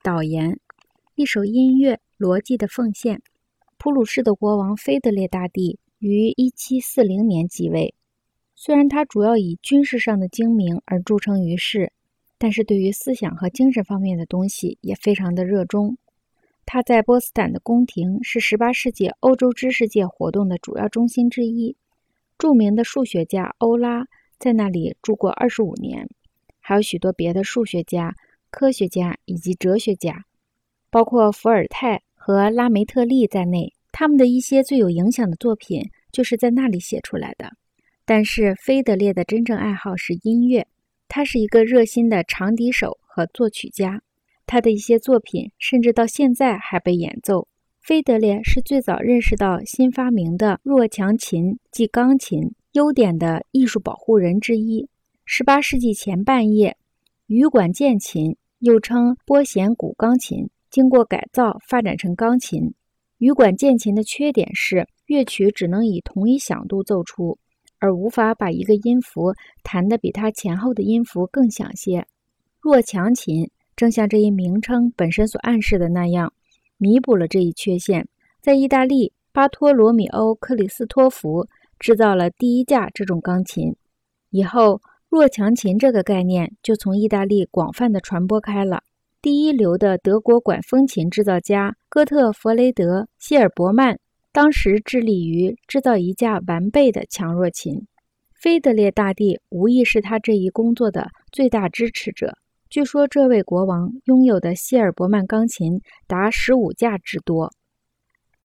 导言：一首音乐逻辑的奉献。普鲁士的国王腓德烈大帝于1740年即位，虽然他主要以军事上的精明而著称于世，但是对于思想和精神方面的东西也非常的热衷。他在波茨坦的宫廷是18世纪欧洲知识界活动的主要中心之一。著名的数学家欧拉在那里住过25年，还有许多别的数学家。科学家以及哲学家，包括伏尔泰和拉梅特利在内，他们的一些最有影响的作品就是在那里写出来的。但是，菲德烈的真正爱好是音乐，他是一个热心的长笛手和作曲家。他的一些作品甚至到现在还被演奏。菲德烈是最早认识到新发明的弱强琴即钢琴优点的艺术保护人之一。18世纪前半叶。羽管键琴又称拨弦古钢琴，经过改造发展成钢琴。羽管键琴的缺点是乐曲只能以同一响度奏出，而无法把一个音符弹得比它前后的音符更响些。弱强琴正像这一名称本身所暗示的那样，弥补了这一缺陷。在意大利，巴托罗米欧·克里斯托弗制造了第一架这种钢琴，以后。弱强琴这个概念就从意大利广泛的传播开了。第一流的德国管风琴制造家哥特弗雷德·希尔伯曼当时致力于制造一架完备的强弱琴。菲德烈大帝无疑是他这一工作的最大支持者。据说这位国王拥有的希尔伯曼钢琴达十五架之多。